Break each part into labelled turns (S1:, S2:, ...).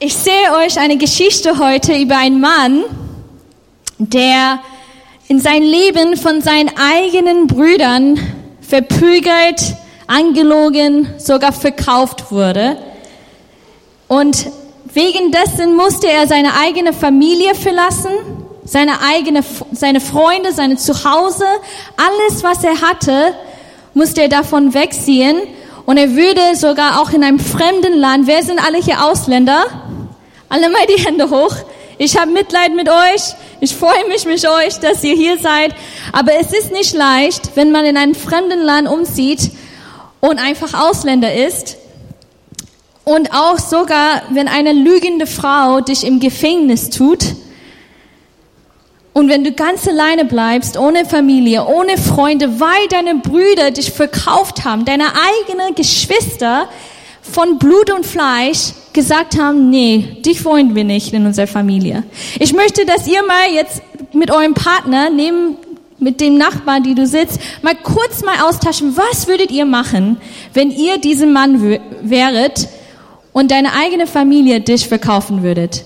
S1: Ich sehe euch eine Geschichte heute über einen Mann, der in sein Leben von seinen eigenen Brüdern verprügelt, angelogen, sogar verkauft wurde. Und wegen dessen musste er seine eigene Familie verlassen, seine eigene, seine Freunde, seine Zuhause, alles was er hatte, musste er davon wegziehen. Und er würde sogar auch in einem fremden Land, wer sind alle hier Ausländer? Alle mal die Hände hoch. Ich habe Mitleid mit euch. Ich freue mich mit euch, dass ihr hier seid. Aber es ist nicht leicht, wenn man in einem fremden Land umzieht und einfach Ausländer ist. Und auch sogar, wenn eine lügende Frau dich im Gefängnis tut. Und wenn du ganz alleine bleibst, ohne Familie, ohne Freunde, weil deine Brüder dich verkauft haben, deine eigenen Geschwister von Blut und Fleisch, gesagt haben, nee, dich wollen wir nicht in unserer Familie. Ich möchte, dass ihr mal jetzt mit eurem Partner, neben, mit dem Nachbarn, die du sitzt, mal kurz mal austauschen, was würdet ihr machen, wenn ihr diesem Mann wäret und deine eigene Familie dich verkaufen würdet?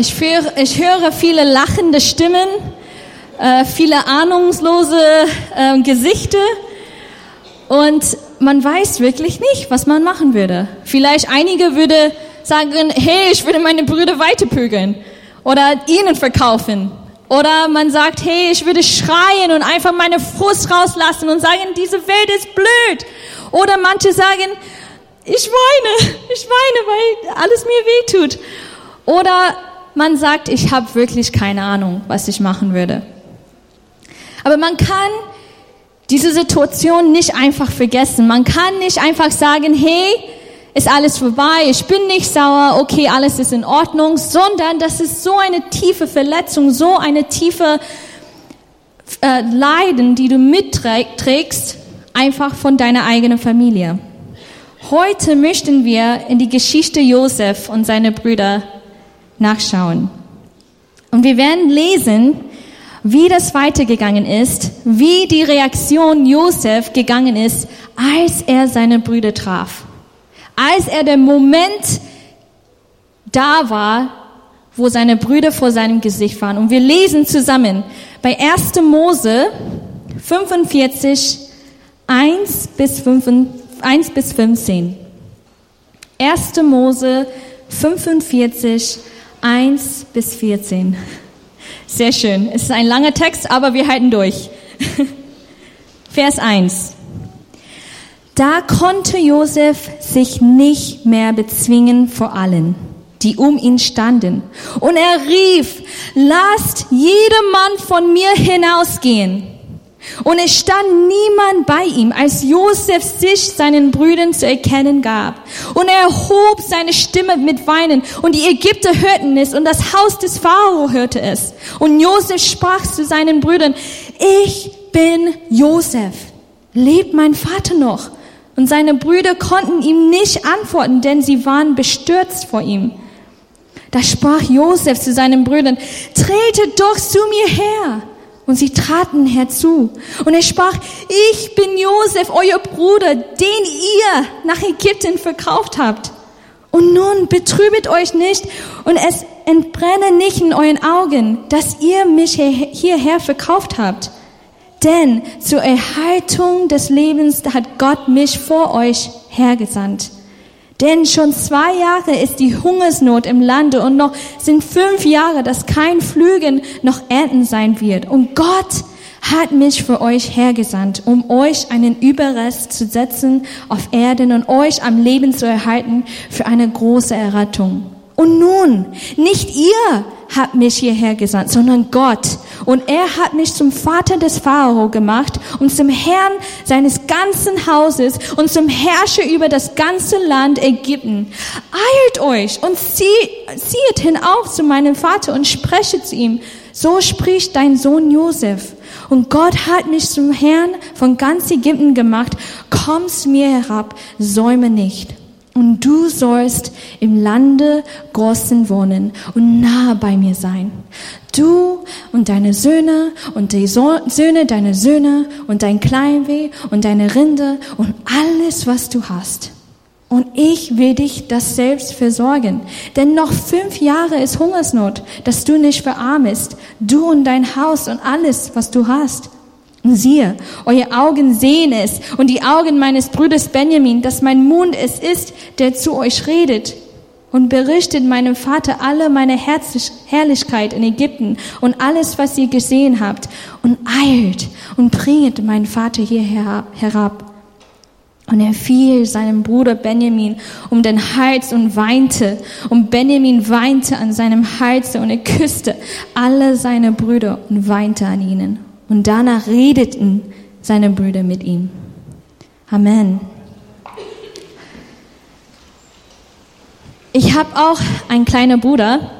S1: Ich, für, ich höre viele lachende Stimmen, äh, viele ahnungslose äh, Gesichter und man weiß wirklich nicht, was man machen würde. Vielleicht einige würde sagen, hey, ich würde meine Brüder weiterprügeln oder ihnen verkaufen. Oder man sagt, hey, ich würde schreien und einfach meine Frust rauslassen und sagen, diese Welt ist blöd. Oder manche sagen, ich weine, ich weine, weil alles mir weh tut. Oder man sagt, ich habe wirklich keine Ahnung, was ich machen würde. Aber man kann diese Situation nicht einfach vergessen. Man kann nicht einfach sagen, hey, ist alles vorbei, ich bin nicht sauer, okay, alles ist in Ordnung, sondern das ist so eine tiefe Verletzung, so eine tiefe äh, Leiden, die du mitträgst, einfach von deiner eigenen Familie. Heute möchten wir in die Geschichte Josef und seine Brüder nachschauen. Und wir werden lesen, wie das weitergegangen ist, wie die Reaktion Josef gegangen ist, als er seine Brüder traf. Als er der Moment da war, wo seine Brüder vor seinem Gesicht waren. Und wir lesen zusammen bei 1. Mose 45, 1 bis, 5, 1 bis 15. 1. Mose 45, 1 bis 14. Sehr schön. Es ist ein langer Text, aber wir halten durch. Vers 1. Da konnte Josef sich nicht mehr bezwingen vor allen, die um ihn standen. Und er rief, lasst jedem von mir hinausgehen. Und es stand niemand bei ihm, als Josef sich seinen Brüdern zu erkennen gab. Und er erhob seine Stimme mit Weinen, und die Ägypter hörten es, und das Haus des Pharao hörte es. Und Josef sprach zu seinen Brüdern, ich bin Josef. Lebt mein Vater noch? Und seine Brüder konnten ihm nicht antworten, denn sie waren bestürzt vor ihm. Da sprach Josef zu seinen Brüdern, tretet doch zu mir her. Und sie traten herzu. Und er sprach, ich bin Josef, euer Bruder, den ihr nach Ägypten verkauft habt. Und nun betrübet euch nicht und es entbrenne nicht in euren Augen, dass ihr mich hierher verkauft habt. Denn zur Erhaltung des Lebens hat Gott mich vor euch hergesandt. Denn schon zwei Jahre ist die Hungersnot im Lande und noch sind fünf Jahre, dass kein Flügen noch Ernten sein wird. Und Gott hat mich für euch hergesandt, um euch einen Überrest zu setzen auf Erden und euch am Leben zu erhalten für eine große Errettung. Und nun, nicht ihr habt mich hierher gesandt, sondern Gott. Und er hat mich zum Vater des Pharao gemacht und zum Herrn seines ganzen Hauses und zum Herrscher über das ganze Land Ägypten. Eilt euch und zieht hinauf zu meinem Vater und spreche zu ihm. So spricht dein Sohn Josef. Und Gott hat mich zum Herrn von ganz Ägypten gemacht. Kommst mir herab, säume nicht. Und du sollst im Lande Gossen wohnen und nahe bei mir sein. Du und deine Söhne und die Söhne deiner Söhne und dein Kleinweh und deine Rinde und alles, was du hast. Und ich will dich das selbst versorgen. Denn noch fünf Jahre ist Hungersnot, dass du nicht verarmest. Du und dein Haus und alles, was du hast. Siehe, eure Augen sehen es und die Augen meines Bruders Benjamin, dass mein Mund es ist, der zu euch redet und berichtet meinem Vater alle meine Herrlichkeit in Ägypten und alles, was ihr gesehen habt und eilt und bringet meinen Vater hierher herab. Und er fiel seinem Bruder Benjamin um den Hals und weinte. Und Benjamin weinte an seinem Halse und er küsste alle seine Brüder und weinte an ihnen. Und danach redeten seine Brüder mit ihm. Amen. Ich habe auch einen kleinen Bruder.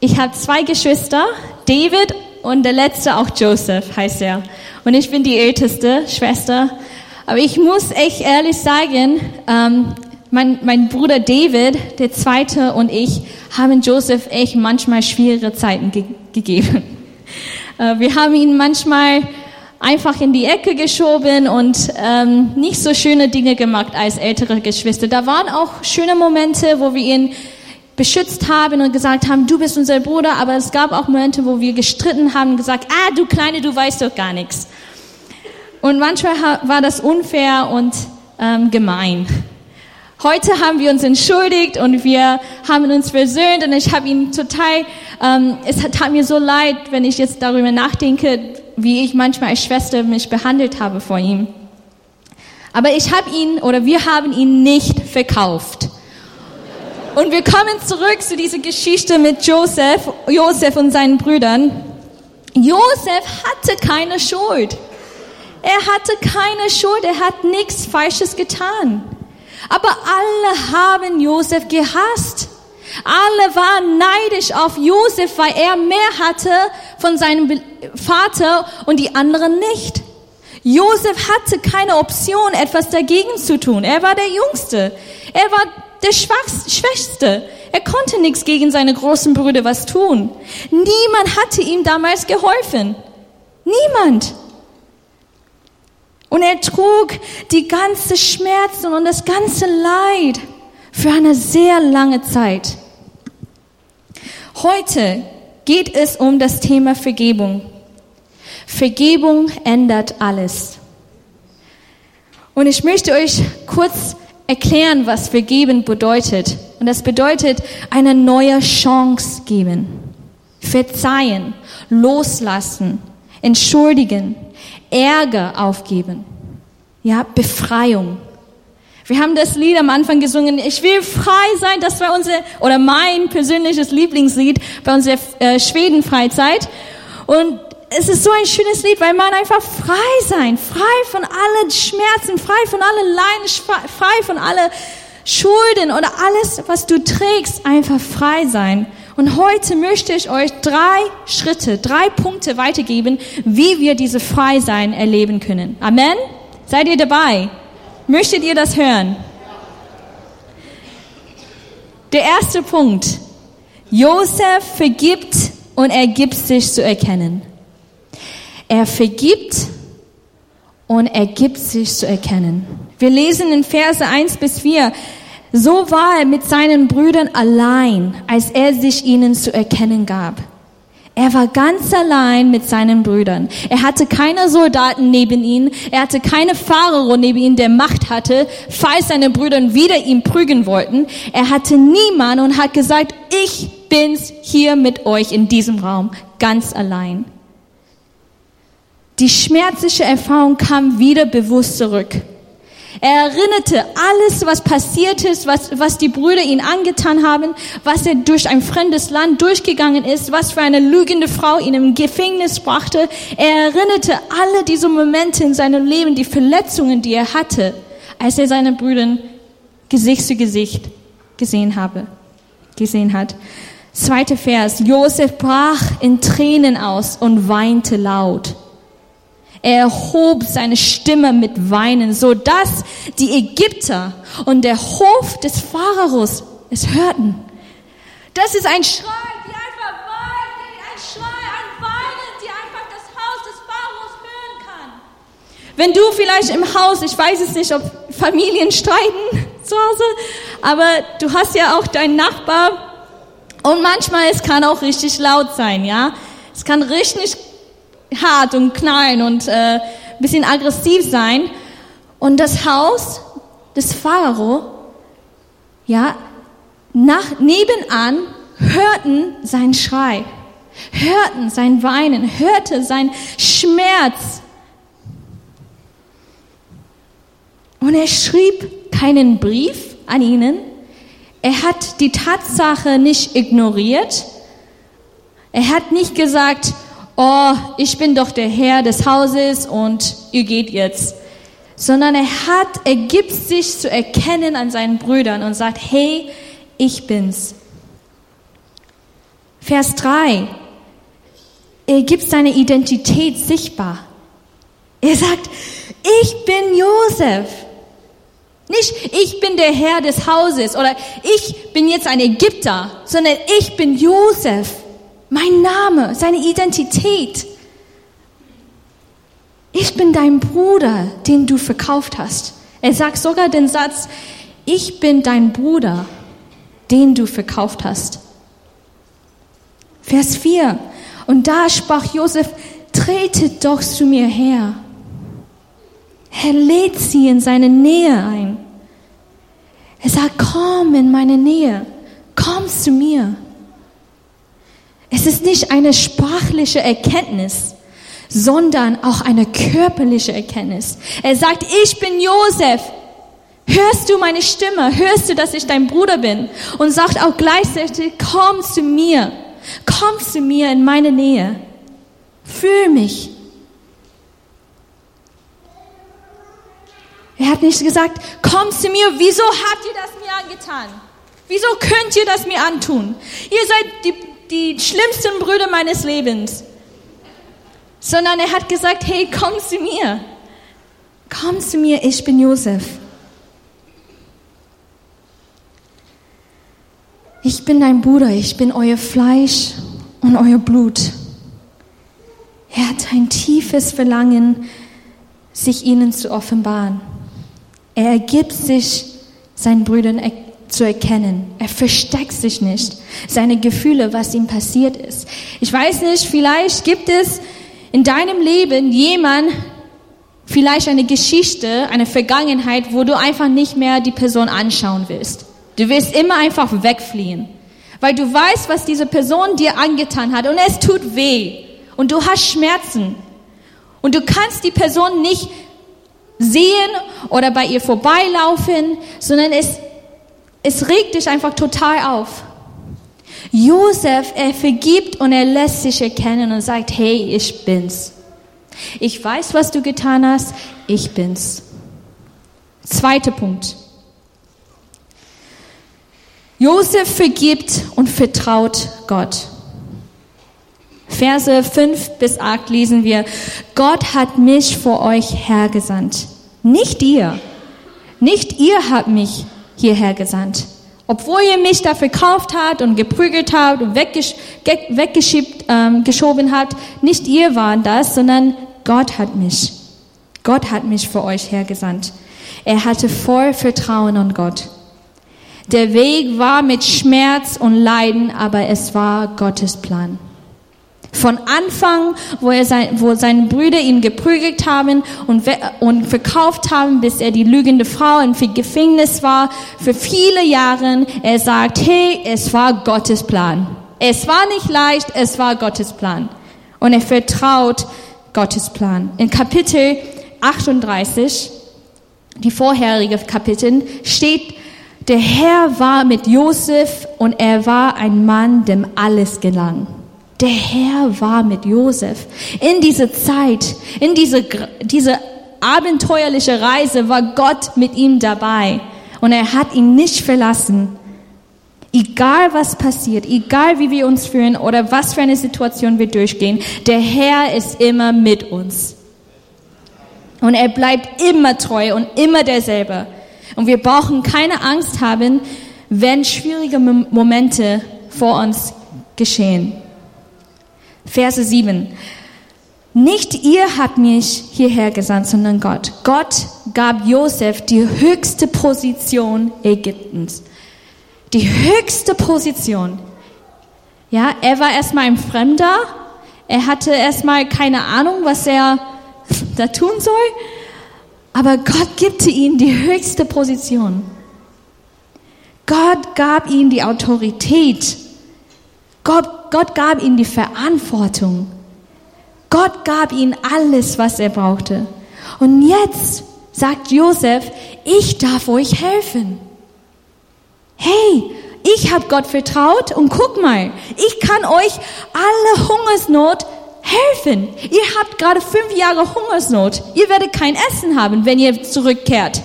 S1: Ich habe zwei Geschwister, David und der letzte auch Joseph heißt er. Und ich bin die älteste Schwester. Aber ich muss echt ehrlich sagen, ähm, mein, mein Bruder David, der zweite und ich haben Joseph echt manchmal schwierige Zeiten ge gegeben. Äh, wir haben ihn manchmal einfach in die Ecke geschoben und ähm, nicht so schöne Dinge gemacht als ältere Geschwister. Da waren auch schöne Momente, wo wir ihn beschützt haben und gesagt haben, du bist unser Bruder, aber es gab auch Momente, wo wir gestritten haben und gesagt, ah, du Kleine, du weißt doch gar nichts. Und manchmal war das unfair und ähm, gemein. Heute haben wir uns entschuldigt und wir haben uns versöhnt und ich habe ihn total, ähm, es tat mir so leid, wenn ich jetzt darüber nachdenke, wie ich manchmal als Schwester mich behandelt habe vor ihm. Aber ich habe ihn oder wir haben ihn nicht verkauft. Und wir kommen zurück zu dieser Geschichte mit Joseph, Joseph und seinen Brüdern. Joseph hatte keine Schuld. Er hatte keine Schuld, er hat nichts Falsches getan. Aber alle haben Josef gehasst. Alle waren neidisch auf Josef, weil er mehr hatte von seinem Vater und die anderen nicht. Josef hatte keine Option, etwas dagegen zu tun. Er war der Jüngste. Er war der Schwächste. Er konnte nichts gegen seine großen Brüder was tun. Niemand hatte ihm damals geholfen. Niemand. Und er trug die ganze Schmerzen und das ganze Leid für eine sehr lange Zeit. Heute geht es um das Thema Vergebung. Vergebung ändert alles. Und ich möchte euch kurz erklären, was vergeben bedeutet. Und das bedeutet eine neue Chance geben. Verzeihen, loslassen, entschuldigen, Ärger aufgeben. Ja, Befreiung. Wir haben das Lied am Anfang gesungen, ich will frei sein, das war unser, oder mein persönliches Lieblingslied bei unserer äh, Schweden-Freizeit. Und es ist so ein schönes Lied, weil man einfach frei sein, frei von allen Schmerzen, frei von allen Leiden, frei von allen Schulden oder alles, was du trägst, einfach frei sein. Und heute möchte ich euch drei Schritte, drei Punkte weitergeben, wie wir diese Freisein erleben können. Amen? Seid ihr dabei? Möchtet ihr das hören? Der erste Punkt. Josef vergibt und er gibt sich zu erkennen. Er vergibt und er gibt sich zu erkennen. Wir lesen in Verse 1 bis 4, so war er mit seinen Brüdern allein, als er sich ihnen zu erkennen gab. Er war ganz allein mit seinen Brüdern. Er hatte keine Soldaten neben ihm. Er hatte keine Pharao neben ihm, der Macht hatte, falls seine Brüder wieder ihn prügeln wollten. Er hatte niemanden und hat gesagt, ich bin's hier mit euch in diesem Raum, ganz allein. Die schmerzliche Erfahrung kam wieder bewusst zurück. Er erinnerte alles, was passiert ist, was, was die Brüder ihn angetan haben, was er durch ein fremdes Land durchgegangen ist, was für eine lügende Frau ihn im Gefängnis brachte. Er erinnerte alle diese Momente in seinem Leben, die Verletzungen, die er hatte, als er seine Brüder Gesicht zu Gesicht gesehen habe, gesehen hat. Zweiter Vers. Josef brach in Tränen aus und weinte laut. Er erhob seine Stimme mit Weinen, so dass die Ägypter und der Hof des Pharaos es hörten. Das ist ein Schrei, die einfach weinen, ein Schrei, ein Weinen, die einfach das Haus des Pharaos hören kann. Wenn du vielleicht im Haus, ich weiß es nicht, ob Familien streiten zu Hause, aber du hast ja auch deinen Nachbar und manchmal es kann auch richtig laut sein, ja. Es kann richtig hart und knallen und äh, bisschen aggressiv sein. Und das Haus des Pharao, ja, nach, nebenan hörten sein Schrei, hörten sein Weinen, hörte sein Schmerz. Und er schrieb keinen Brief an ihnen. Er hat die Tatsache nicht ignoriert. Er hat nicht gesagt, oh, ich bin doch der Herr des Hauses und ihr geht jetzt. Sondern er hat, er gibt sich zu erkennen an seinen Brüdern und sagt, hey, ich bin's. Vers 3. Er gibt seine Identität sichtbar. Er sagt, ich bin Josef. Nicht, ich bin der Herr des Hauses oder ich bin jetzt ein Ägypter, sondern ich bin Josef. Mein Name, seine Identität. Ich bin dein Bruder, den du verkauft hast. Er sagt sogar den Satz, ich bin dein Bruder, den du verkauft hast. Vers 4. Und da sprach Josef, tretet doch zu mir her. Er lädt sie in seine Nähe ein. Er sagt, komm in meine Nähe, komm zu mir. Es ist nicht eine sprachliche Erkenntnis, sondern auch eine körperliche Erkenntnis. Er sagt, ich bin Josef. Hörst du meine Stimme? Hörst du, dass ich dein Bruder bin? Und sagt auch gleichzeitig, komm zu mir. Komm zu mir in meine Nähe. Fühl mich. Er hat nicht gesagt, komm zu mir, wieso habt ihr das mir angetan? Wieso könnt ihr das mir antun? Ihr seid die die schlimmsten Brüder meines Lebens. Sondern er hat gesagt, hey, komm zu mir. Komm zu mir, ich bin Josef. Ich bin dein Bruder, ich bin euer Fleisch und euer Blut. Er hat ein tiefes Verlangen, sich ihnen zu offenbaren. Er ergibt sich seinen Brüdern zu erkennen. Er versteckt sich nicht. Seine Gefühle, was ihm passiert ist. Ich weiß nicht, vielleicht gibt es in deinem Leben jemand, vielleicht eine Geschichte, eine Vergangenheit, wo du einfach nicht mehr die Person anschauen willst. Du willst immer einfach wegfliehen. Weil du weißt, was diese Person dir angetan hat und es tut weh. Und du hast Schmerzen. Und du kannst die Person nicht sehen oder bei ihr vorbeilaufen, sondern es es regt dich einfach total auf. Josef, er vergibt und er lässt sich erkennen und sagt, hey, ich bin's. Ich weiß, was du getan hast, ich bin's. Zweiter Punkt. Josef vergibt und vertraut Gott. Verse 5 bis 8 lesen wir, Gott hat mich vor euch hergesandt. Nicht ihr. Nicht ihr habt mich hierher gesandt. Obwohl ihr mich da verkauft habt und geprügelt habt und weggesch weggeschiebt, ähm, habt, nicht ihr waren das, sondern Gott hat mich. Gott hat mich für euch hergesandt. Er hatte voll Vertrauen an Gott. Der Weg war mit Schmerz und Leiden, aber es war Gottes Plan. Von Anfang, wo, er sein, wo seine Brüder ihn geprügelt haben und, und verkauft haben, bis er die lügende Frau im Gefängnis war, für viele Jahre, er sagt, hey, es war Gottes Plan. Es war nicht leicht, es war Gottes Plan. Und er vertraut Gottes Plan. In Kapitel 38, die vorherige Kapitel, steht, der Herr war mit Josef und er war ein Mann, dem alles gelang. Der Herr war mit Josef. In diese Zeit, in diese, diese abenteuerliche Reise war Gott mit ihm dabei. Und er hat ihn nicht verlassen. Egal was passiert, egal wie wir uns fühlen oder was für eine Situation wir durchgehen, der Herr ist immer mit uns. Und er bleibt immer treu und immer derselbe. Und wir brauchen keine Angst haben, wenn schwierige Momente vor uns geschehen. Verse 7. Nicht ihr habt mich hierher gesandt, sondern Gott. Gott gab Josef die höchste Position Ägyptens. Die höchste Position. Ja, er war erstmal ein Fremder. Er hatte erstmal keine Ahnung, was er da tun soll. Aber Gott gibt ihm die höchste Position. Gott gab ihm die Autorität. Gott, Gott gab ihm die Verantwortung. Gott gab ihm alles, was er brauchte. Und jetzt sagt Josef, ich darf euch helfen. Hey, ich habe Gott vertraut und guck mal, ich kann euch alle Hungersnot helfen. Ihr habt gerade fünf Jahre Hungersnot. Ihr werdet kein Essen haben, wenn ihr zurückkehrt.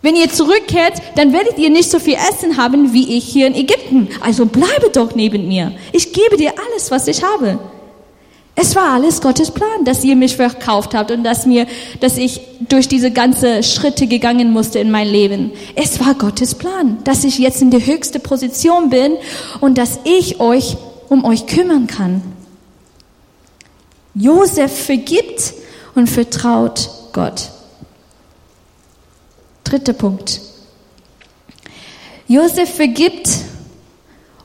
S1: Wenn ihr zurückkehrt, dann werdet ihr nicht so viel Essen haben wie ich hier in Ägypten. Also bleibe doch neben mir. Ich gebe dir alles, was ich habe. Es war alles Gottes Plan, dass ihr mich verkauft habt und dass mir, dass ich durch diese ganze Schritte gegangen musste in mein Leben. Es war Gottes Plan, dass ich jetzt in der höchsten Position bin und dass ich euch um euch kümmern kann. Josef vergibt und vertraut Gott. Dritter Punkt. Josef vergibt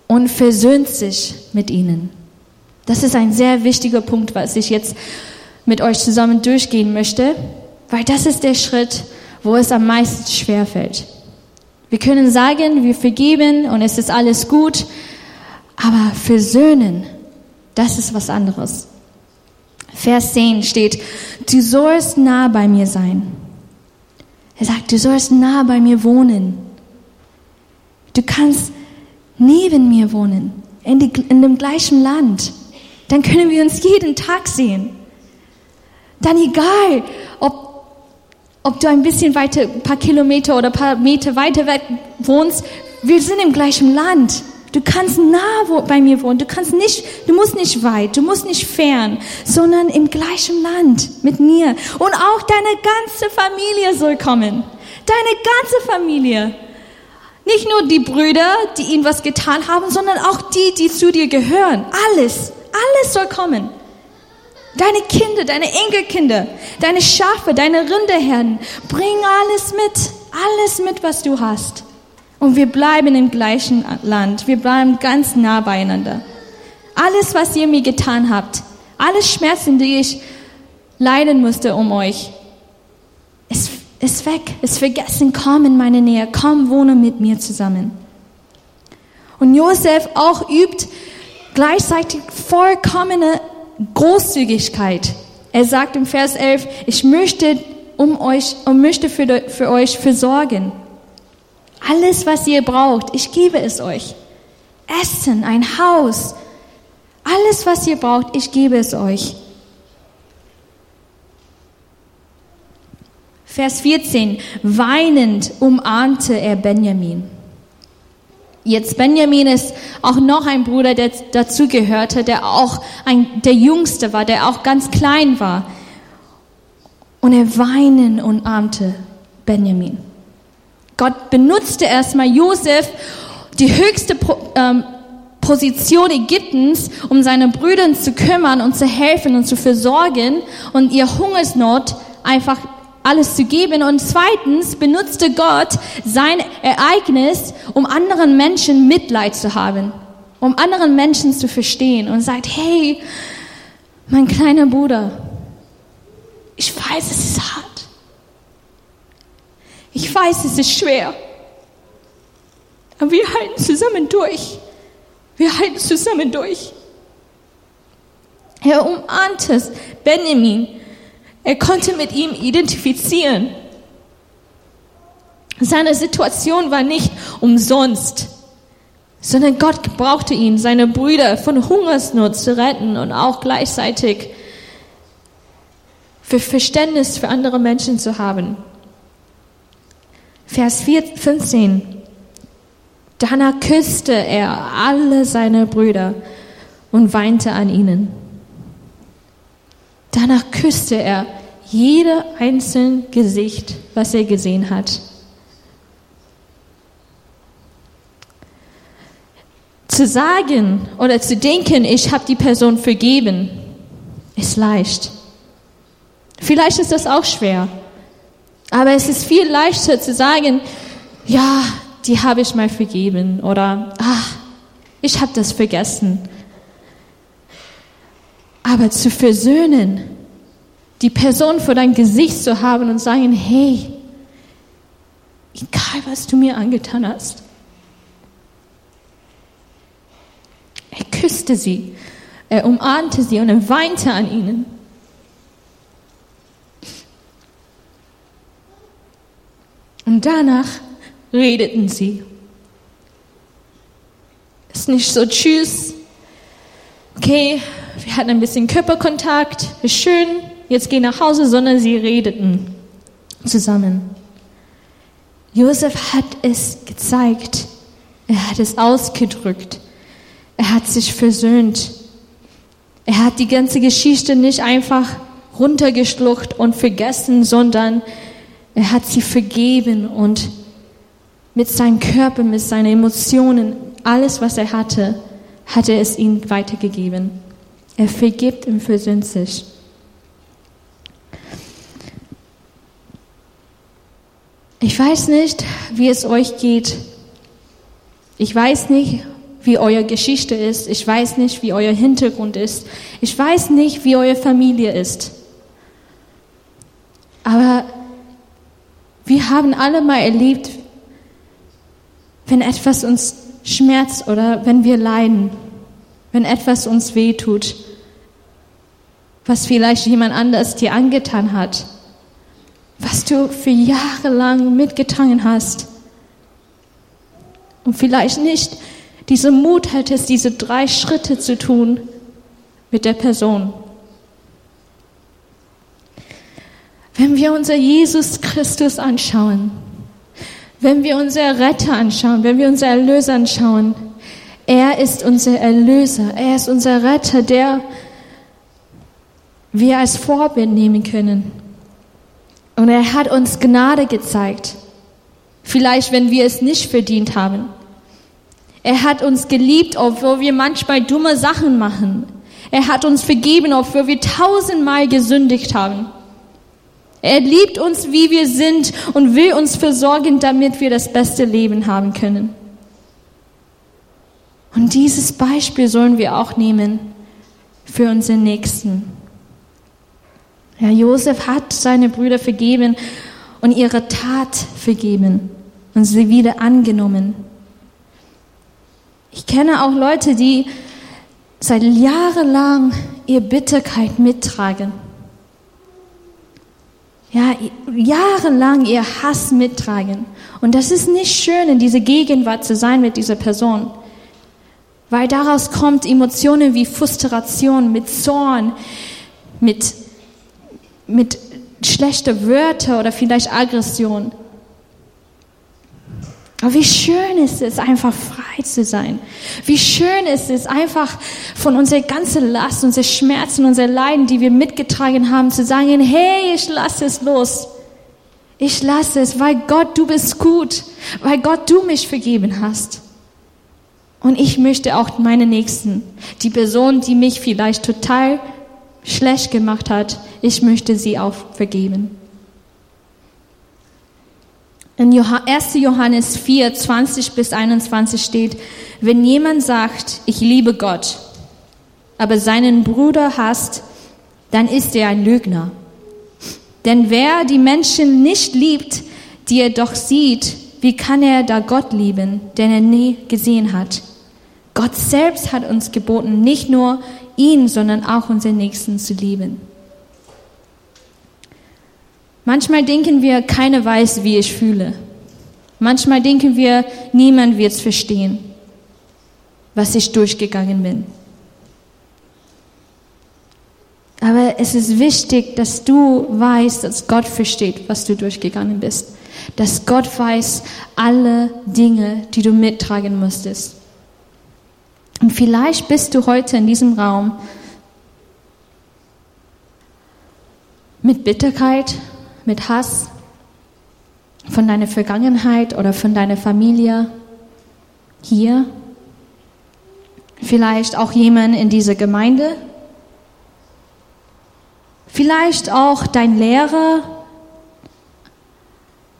S1: und versöhnt sich mit ihnen. Das ist ein sehr wichtiger Punkt, was ich jetzt mit euch zusammen durchgehen möchte, weil das ist der Schritt, wo es am meisten schwer fällt. Wir können sagen, wir vergeben und es ist alles gut, aber versöhnen, das ist was anderes. Vers 10 steht, du sollst nah bei mir sein er sagt, du sollst nah bei mir wohnen. Du kannst neben mir wohnen, in, die, in dem gleichen Land. Dann können wir uns jeden Tag sehen. Dann egal, ob, ob du ein bisschen weiter, ein paar Kilometer oder ein paar Meter weiter weg wohnst, wir sind im gleichen Land. Du kannst nah bei mir wohnen. Du kannst nicht, du musst nicht weit, du musst nicht fern, sondern im gleichen Land mit mir. Und auch deine ganze Familie soll kommen. Deine ganze Familie. Nicht nur die Brüder, die ihnen was getan haben, sondern auch die, die zu dir gehören. Alles, alles soll kommen. Deine Kinder, deine Enkelkinder, deine Schafe, deine Rinderherden, bring alles mit, alles mit, was du hast. Und wir bleiben im gleichen Land. Wir bleiben ganz nah beieinander. Alles, was ihr mir getan habt, alle Schmerzen, die ich leiden musste um euch, ist, ist weg, ist vergessen. Komm in meine Nähe, komm, wohne mit mir zusammen. Und Josef auch übt gleichzeitig vollkommene Großzügigkeit. Er sagt im Vers 11, ich möchte um euch und möchte für, für euch versorgen. Alles, was ihr braucht, ich gebe es euch. Essen, ein Haus, alles, was ihr braucht, ich gebe es euch. Vers 14. Weinend umarmte er Benjamin. Jetzt Benjamin ist auch noch ein Bruder, der dazugehörte, der auch ein, der Jüngste war, der auch ganz klein war. Und er weinen umarmte Benjamin. Gott benutzte erstmal Josef, die höchste ähm, Position Ägyptens, um seine Brüder zu kümmern und zu helfen und zu versorgen und ihr Hungersnot einfach alles zu geben. Und zweitens benutzte Gott sein Ereignis, um anderen Menschen Mitleid zu haben, um anderen Menschen zu verstehen und sagt, hey, mein kleiner Bruder, ich weiß, es ist hart. Ich weiß, es ist schwer. Aber wir halten zusammen durch. Wir halten zusammen durch. Er umarmte Benjamin. Er konnte mit ihm identifizieren. Seine Situation war nicht umsonst, sondern Gott brauchte ihn, seine Brüder von Hungersnot zu retten und auch gleichzeitig für Verständnis für andere Menschen zu haben. Vers 15. Danach küsste er alle seine Brüder und weinte an ihnen. Danach küsste er jede einzelne Gesicht, was er gesehen hat. Zu sagen oder zu denken, ich habe die Person vergeben, ist leicht. Vielleicht ist das auch schwer. Aber es ist viel leichter zu sagen, ja, die habe ich mal vergeben oder ach, ich habe das vergessen. Aber zu versöhnen, die Person vor dein Gesicht zu haben und sagen, hey, egal was du mir angetan hast. Er küsste sie, er umarmte sie und er weinte an ihnen. Und danach redeten sie. Ist nicht so, tschüss, okay, wir hatten ein bisschen Körperkontakt, ist schön, jetzt geh nach Hause, sondern sie redeten zusammen. Josef hat es gezeigt, er hat es ausgedrückt, er hat sich versöhnt. Er hat die ganze Geschichte nicht einfach runtergeschluckt und vergessen, sondern er hat sie vergeben und mit seinem Körper, mit seinen Emotionen, alles, was er hatte, hat er es ihnen weitergegeben. Er vergibt und versöhnt sich. Ich weiß nicht, wie es euch geht. Ich weiß nicht, wie eure Geschichte ist. Ich weiß nicht, wie euer Hintergrund ist. Ich weiß nicht, wie eure Familie ist. Aber wir haben alle mal erlebt, wenn etwas uns schmerzt oder wenn wir leiden, wenn etwas uns wehtut, was vielleicht jemand anders dir angetan hat, was du für Jahre lang mitgetragen hast und vielleicht nicht diesen Mut hattest, diese drei Schritte zu tun mit der Person. Wenn wir unser Jesus Christus anschauen, wenn wir unser Retter anschauen, wenn wir unser Erlöser anschauen, er ist unser Erlöser, er ist unser Retter, der wir als Vorbild nehmen können. Und er hat uns Gnade gezeigt. Vielleicht, wenn wir es nicht verdient haben. Er hat uns geliebt, obwohl wir manchmal dumme Sachen machen. Er hat uns vergeben, obwohl wir tausendmal gesündigt haben. Er liebt uns, wie wir sind und will uns versorgen, damit wir das beste Leben haben können. Und dieses Beispiel sollen wir auch nehmen für unseren Nächsten. Ja, Josef hat seine Brüder vergeben und ihre Tat vergeben und sie wieder angenommen. Ich kenne auch Leute, die seit jahrelang ihr Bitterkeit mittragen ja, jahrelang ihr Hass mittragen. Und das ist nicht schön, in dieser Gegenwart zu sein mit dieser Person. Weil daraus kommt Emotionen wie Frustration, mit Zorn, mit, mit schlechter Wörter oder vielleicht Aggression. Aber wie schön ist es, einfach frei zu sein. Wie schön ist es, einfach von unserer ganzen Last, unsere Schmerzen, unsere Leiden, die wir mitgetragen haben, zu sagen, hey, ich lasse es los. Ich lasse es, weil Gott, du bist gut, weil Gott, du mich vergeben hast. Und ich möchte auch meine Nächsten, die Person, die mich vielleicht total schlecht gemacht hat, ich möchte sie auch vergeben. In 1. Johannes 4, 20 bis 21 steht, wenn jemand sagt, ich liebe Gott, aber seinen Bruder hasst, dann ist er ein Lügner. Denn wer die Menschen nicht liebt, die er doch sieht, wie kann er da Gott lieben, den er nie gesehen hat? Gott selbst hat uns geboten, nicht nur ihn, sondern auch unseren Nächsten zu lieben. Manchmal denken wir, keiner weiß, wie ich fühle. Manchmal denken wir, niemand wird es verstehen, was ich durchgegangen bin. Aber es ist wichtig, dass du weißt, dass Gott versteht, was du durchgegangen bist. Dass Gott weiß alle Dinge, die du mittragen musstest. Und vielleicht bist du heute in diesem Raum mit Bitterkeit, mit Hass von deiner Vergangenheit oder von deiner Familie hier. Vielleicht auch jemand in dieser Gemeinde. Vielleicht auch dein Lehrer,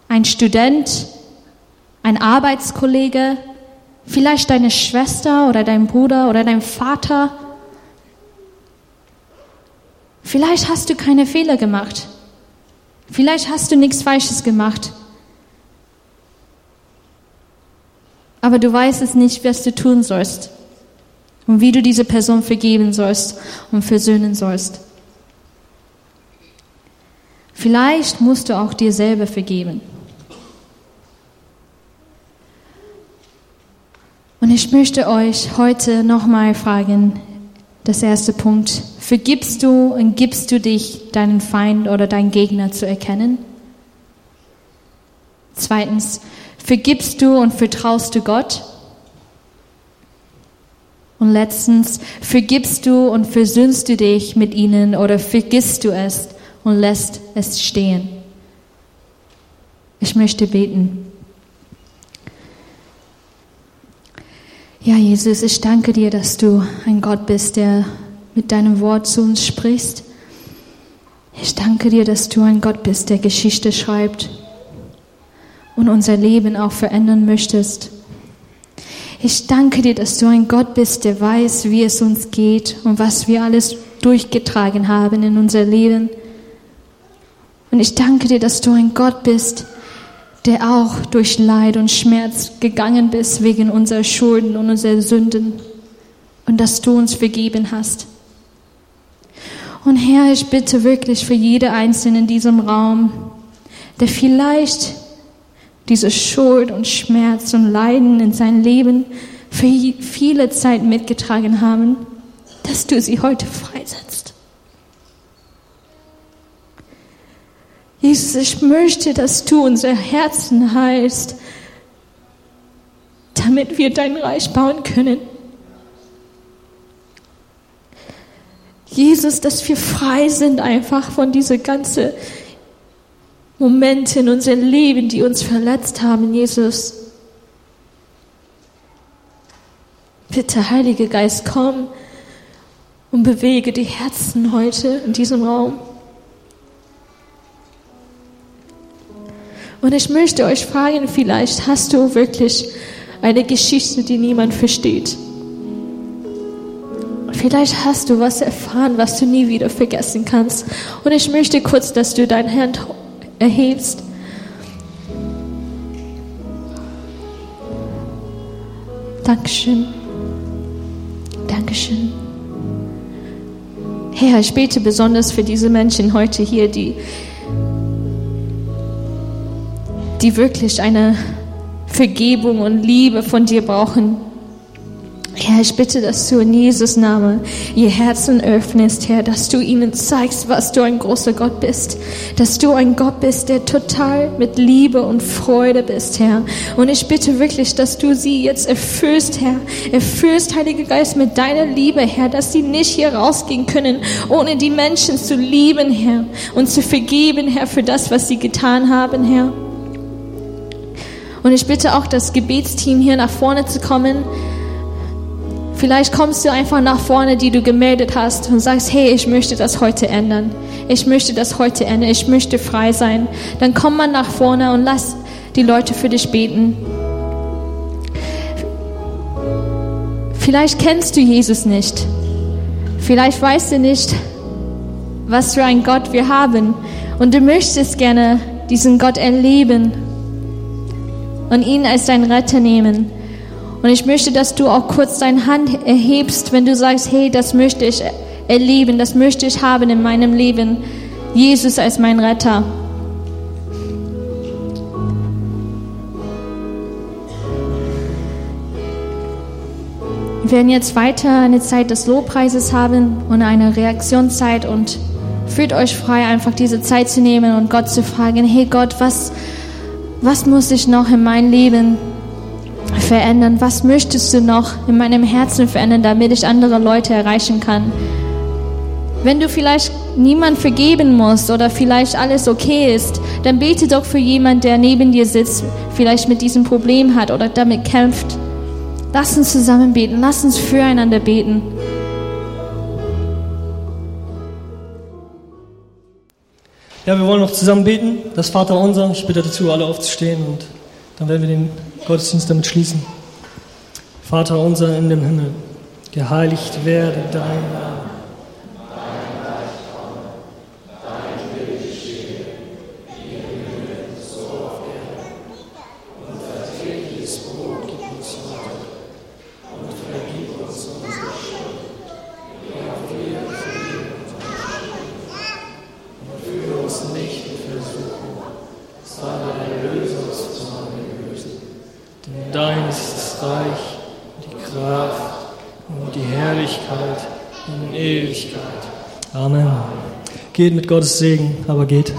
S1: ein Student, ein Arbeitskollege, vielleicht deine Schwester oder dein Bruder oder dein Vater. Vielleicht hast du keine Fehler gemacht. Vielleicht hast du nichts Falsches gemacht. Aber du weißt es nicht, was du tun sollst und wie du diese Person vergeben sollst und versöhnen sollst. Vielleicht musst du auch dir selber vergeben. Und ich möchte euch heute nochmal fragen, das erste Punkt, vergibst du und gibst du dich deinen Feind oder deinen Gegner zu erkennen? Zweitens, vergibst du und vertraust du Gott? Und letztens, vergibst du und versöhnst du dich mit ihnen oder vergisst du es und lässt es stehen? Ich möchte beten. Ja, Jesus, ich danke dir, dass du ein Gott bist, der mit deinem Wort zu uns sprichst. Ich danke dir, dass du ein Gott bist, der Geschichte schreibt und unser Leben auch verändern möchtest. Ich danke dir, dass du ein Gott bist, der weiß, wie es uns geht und was wir alles durchgetragen haben in unser Leben. Und ich danke dir, dass du ein Gott bist, der auch durch Leid und Schmerz gegangen bist wegen unserer Schulden und unserer Sünden und dass du uns vergeben hast. Und Herr, ich bitte wirklich für jede Einzelne in diesem Raum, der vielleicht diese Schuld und Schmerz und Leiden in sein Leben für viele Zeit mitgetragen haben, dass du sie heute freisetzt. Jesus, ich möchte, dass du unser Herzen heilst, damit wir dein Reich bauen können. Jesus, dass wir frei sind einfach von diese ganzen Momente in unserem Leben, die uns verletzt haben, Jesus. Bitte, Heiliger Geist, komm und bewege die Herzen heute in diesem Raum. Und ich möchte euch fragen, vielleicht hast du wirklich eine Geschichte, die niemand versteht. Vielleicht hast du was erfahren, was du nie wieder vergessen kannst. Und ich möchte kurz, dass du deine Hand erhebst. Dankeschön. Dankeschön. Herr, ich bete besonders für diese Menschen heute hier, die die wirklich eine Vergebung und Liebe von dir brauchen. Herr, ich bitte, dass du in Jesus Namen ihr Herzen öffnest, Herr, dass du ihnen zeigst, was du ein großer Gott bist, dass du ein Gott bist, der total mit Liebe und Freude bist, Herr. Und ich bitte wirklich, dass du sie jetzt erfüllst, Herr, erfüllst, Heiliger Geist, mit deiner Liebe, Herr, dass sie nicht hier rausgehen können, ohne die Menschen zu lieben, Herr, und zu vergeben, Herr, für das, was sie getan haben, Herr. Und ich bitte auch das Gebetsteam hier nach vorne zu kommen. Vielleicht kommst du einfach nach vorne, die du gemeldet hast und sagst, hey, ich möchte das heute ändern. Ich möchte das heute ändern. Ich möchte frei sein. Dann komm mal nach vorne und lass die Leute für dich beten. Vielleicht kennst du Jesus nicht. Vielleicht weißt du nicht, was für ein Gott wir haben. Und du möchtest gerne diesen Gott erleben und ihn als dein Retter nehmen. Und ich möchte, dass du auch kurz deine Hand erhebst, wenn du sagst, hey, das möchte ich erleben, das möchte ich haben in meinem Leben. Jesus als mein Retter. Wir werden jetzt weiter eine Zeit des Lobpreises haben und eine Reaktionszeit und fühlt euch frei, einfach diese Zeit zu nehmen und Gott zu fragen, hey Gott, was, was muss ich noch in meinem Leben verändern? Was möchtest du noch in meinem Herzen verändern, damit ich andere Leute erreichen kann? Wenn du vielleicht niemand vergeben musst oder vielleicht alles okay ist, dann bete doch für jemanden, der neben dir sitzt, vielleicht mit diesem Problem hat oder damit kämpft. Lass uns zusammen beten, lass uns füreinander beten.
S2: Ja, wir wollen noch zusammen beten. Das Vater unser. Ich bitte dazu, alle aufzustehen und dann werden wir den Gottesdienst damit schließen. Vater unser in dem Himmel, geheiligt werde dein Name. Dein ist das Reich, die Kraft und die Herrlichkeit in Ewigkeit. Amen. Geht mit Gottes Segen, aber geht.